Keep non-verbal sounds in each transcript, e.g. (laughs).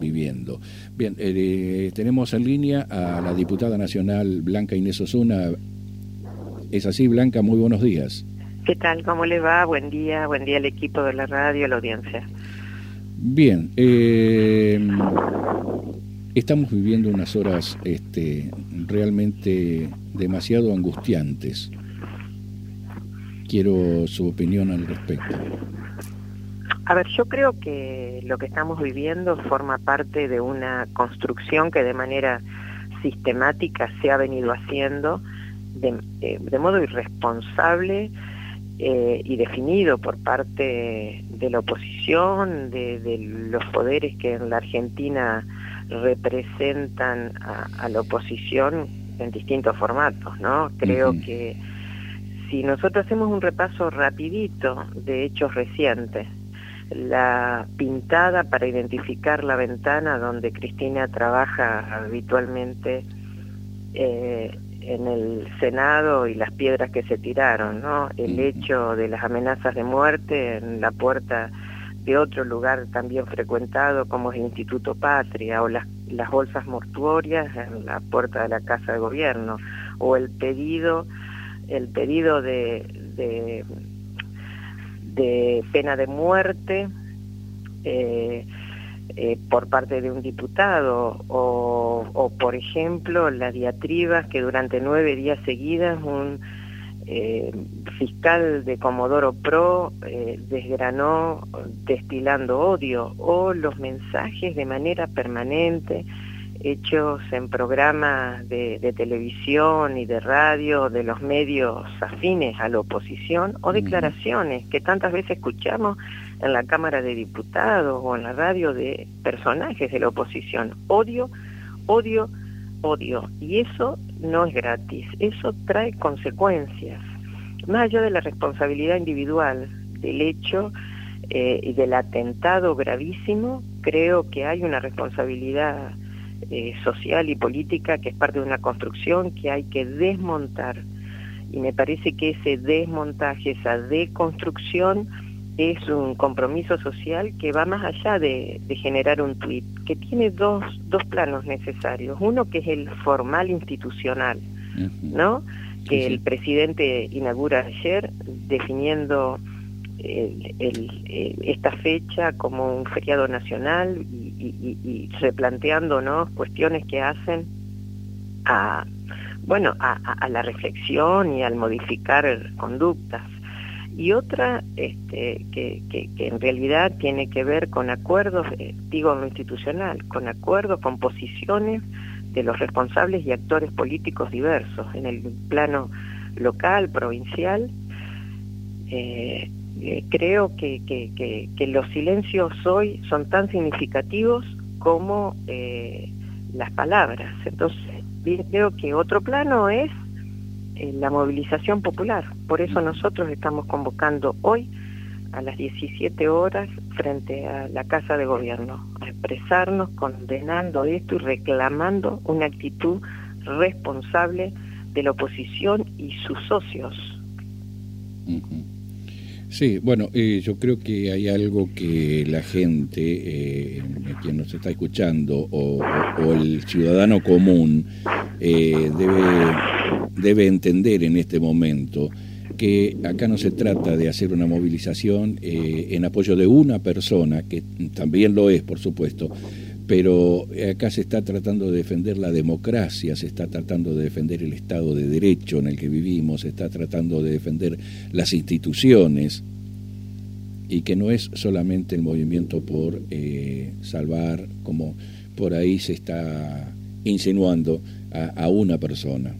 viviendo. Bien, eh, tenemos en línea a la diputada nacional Blanca Inés Osuna. Es así, Blanca, muy buenos días. ¿Qué tal? ¿Cómo le va? Buen día, buen día al equipo de la radio, a la audiencia. Bien, eh, estamos viviendo unas horas este, realmente demasiado angustiantes. Quiero su opinión al respecto. A ver, yo creo que lo que estamos viviendo forma parte de una construcción que de manera sistemática se ha venido haciendo de, eh, modo irresponsable eh, y definido por parte de la oposición, de, los poderes que en la Argentina representan a, la oposición en distintos formatos, ¿no? Creo que si nosotros hacemos un repaso rapidito de hechos recientes, la pintada para identificar la ventana donde Cristina trabaja habitualmente eh, en el Senado y las piedras que se tiraron, ¿no? El hecho de las amenazas de muerte en la puerta de otro lugar también frecuentado como es el Instituto Patria o las, las bolsas mortuorias en la puerta de la Casa de Gobierno o el pedido el pedido de de pena de muerte eh, eh, por parte de un diputado o, por ejemplo las diatribas que durante nueve días seguidas un eh, fiscal de Comodoro Pro desgranó destilando odio o los mensajes de manera permanente hechos en programas de, televisión y de radio de los medios afines a la oposición o declaraciones que tantas veces escuchamos en la Cámara de Diputados o en la radio de personajes de la oposición. Odio, odio, odio. Y eso no es gratis, eso trae consecuencias. Más allá de la responsabilidad individual del hecho eh, y del atentado gravísimo, creo que hay una responsabilidad eh, social y política que es parte de una construcción que hay que desmontar. Y me parece que ese desmontaje, esa deconstrucción, es un compromiso social que va más allá de, generar un tuit, que tiene dos, dos planos necesarios. Uno que es el formal institucional, ¿no? Que el presidente inaugura ayer definiendo esta fecha como un feriado nacional y, replanteando cuestiones que hacen a bueno a, la reflexión y al modificar conductas. Y otra este, que, en realidad tiene que ver con acuerdos, eh, digo institucional, con acuerdos, con posiciones de los responsables y actores políticos diversos en el plano local, provincial, eh, eh, creo que, que, los silencios hoy son tan significativos como eh, las palabras. Entonces, creo que otro plano es eh, la movilización popular. Por eso nosotros estamos convocando hoy a las 17 horas frente a la Casa de Gobierno, a expresarnos condenando esto y reclamando una actitud responsable de la oposición y sus socios. Sí, bueno, eh, yo creo que hay algo que la gente, eh, quien nos está escuchando, o, el ciudadano común, eh, debe, debe entender en este momento que acá no se trata de hacer una movilización eh, en apoyo de una persona, que también lo es, por supuesto, pero acá se está tratando de defender la democracia, se está tratando de defender el Estado de Derecho en el que vivimos, se está tratando de defender las instituciones y que no es solamente el movimiento por eh, salvar, como por ahí se está insinuando a, a una persona.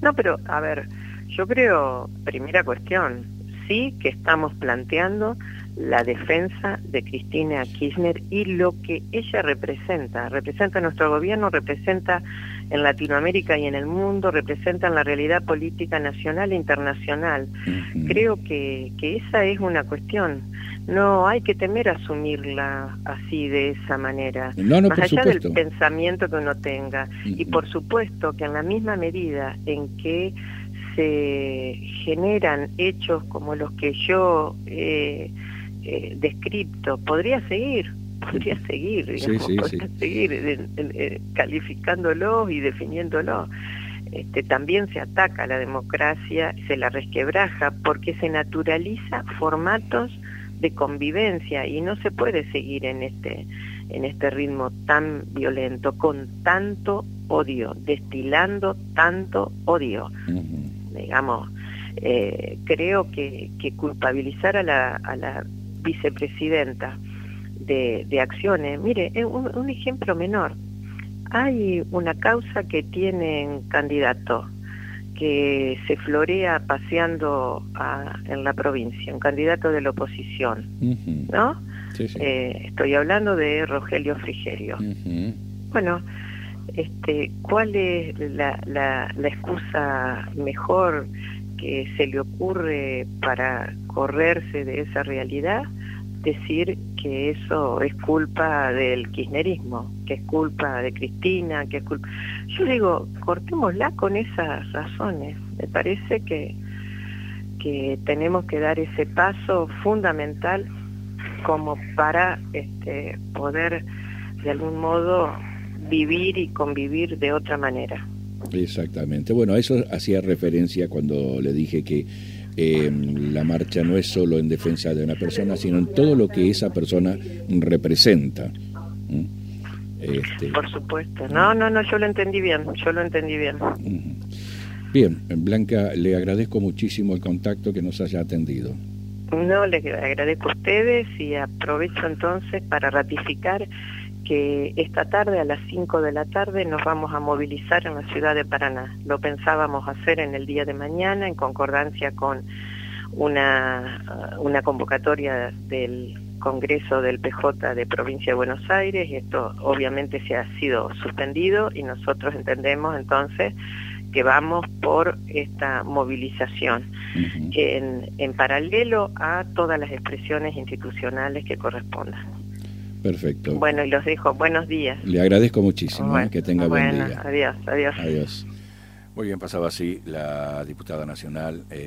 No, pero a ver, yo creo, primera cuestión, sí que estamos planteando la defensa de Cristina Kirchner y lo que ella representa. Representa nuestro gobierno, representa en Latinoamérica y en el mundo, representa la realidad política nacional e internacional. Creo que, que esa es una cuestión. No hay que temer asumirla así, de esa manera, más allá del pensamiento que uno tenga. Y por supuesto que en la misma medida en que se generan hechos como los que yo he eh, descripto, podría seguir, (laughs) podría seguir, digamos, podría seguir calificándolo y definiéndolo. Este, también se ataca a la democracia, se la resquebraja porque se naturaliza formatos de convivencia y no se puede seguir en este en este ritmo tan violento con tanto odio destilando tanto odio. Digamos eh, creo que, culpabilizar a la, a la vicepresidenta de, de acciones. Mire un, un ejemplo menor. Hay una causa que tienen candidato que se florea paseando en la provincia, un candidato de la oposición, ¿no? Eh, estoy hablando de Rogelio Frigerio. Bueno, este, ¿cuál es la, la, la excusa mejor que se le ocurre para correrse de esa realidad? decir que eso es culpa del kirchnerismo, que es culpa de Cristina, que es culpa... Yo digo, cortémosla con esas razones. Me parece que, que tenemos que dar ese paso fundamental como para este, poder de algún modo vivir y convivir de otra manera. Exactamente. Bueno, a eso hacía referencia cuando le dije que eh, la marcha no es solo en defensa de una persona, sino en todo lo que esa persona representa. Este, Por supuesto. No, no, no, yo lo entendí bien, yo lo entendí bien. Bien, Blanca, le agradezco muchísimo el contacto que nos haya atendido. No, le agradezco a ustedes y aprovecho entonces para ratificar que esta tarde a las 5 de la tarde nos vamos a movilizar en la ciudad de Paraná. Lo pensábamos hacer en el día de mañana en concordancia con una, una convocatoria del Congreso del PJ de Provincia de Buenos Aires y esto obviamente se ha sido suspendido y nosotros entendemos entonces que vamos por esta movilización en, en paralelo a todas las expresiones institucionales que correspondan. Perfecto. Bueno, y los dejo. Buenos días. Le agradezco muchísimo. ¿eh? que tenga buen día. Adiós, adiós. Adiós. Muy bien, pasaba así la diputada nacional. Eh,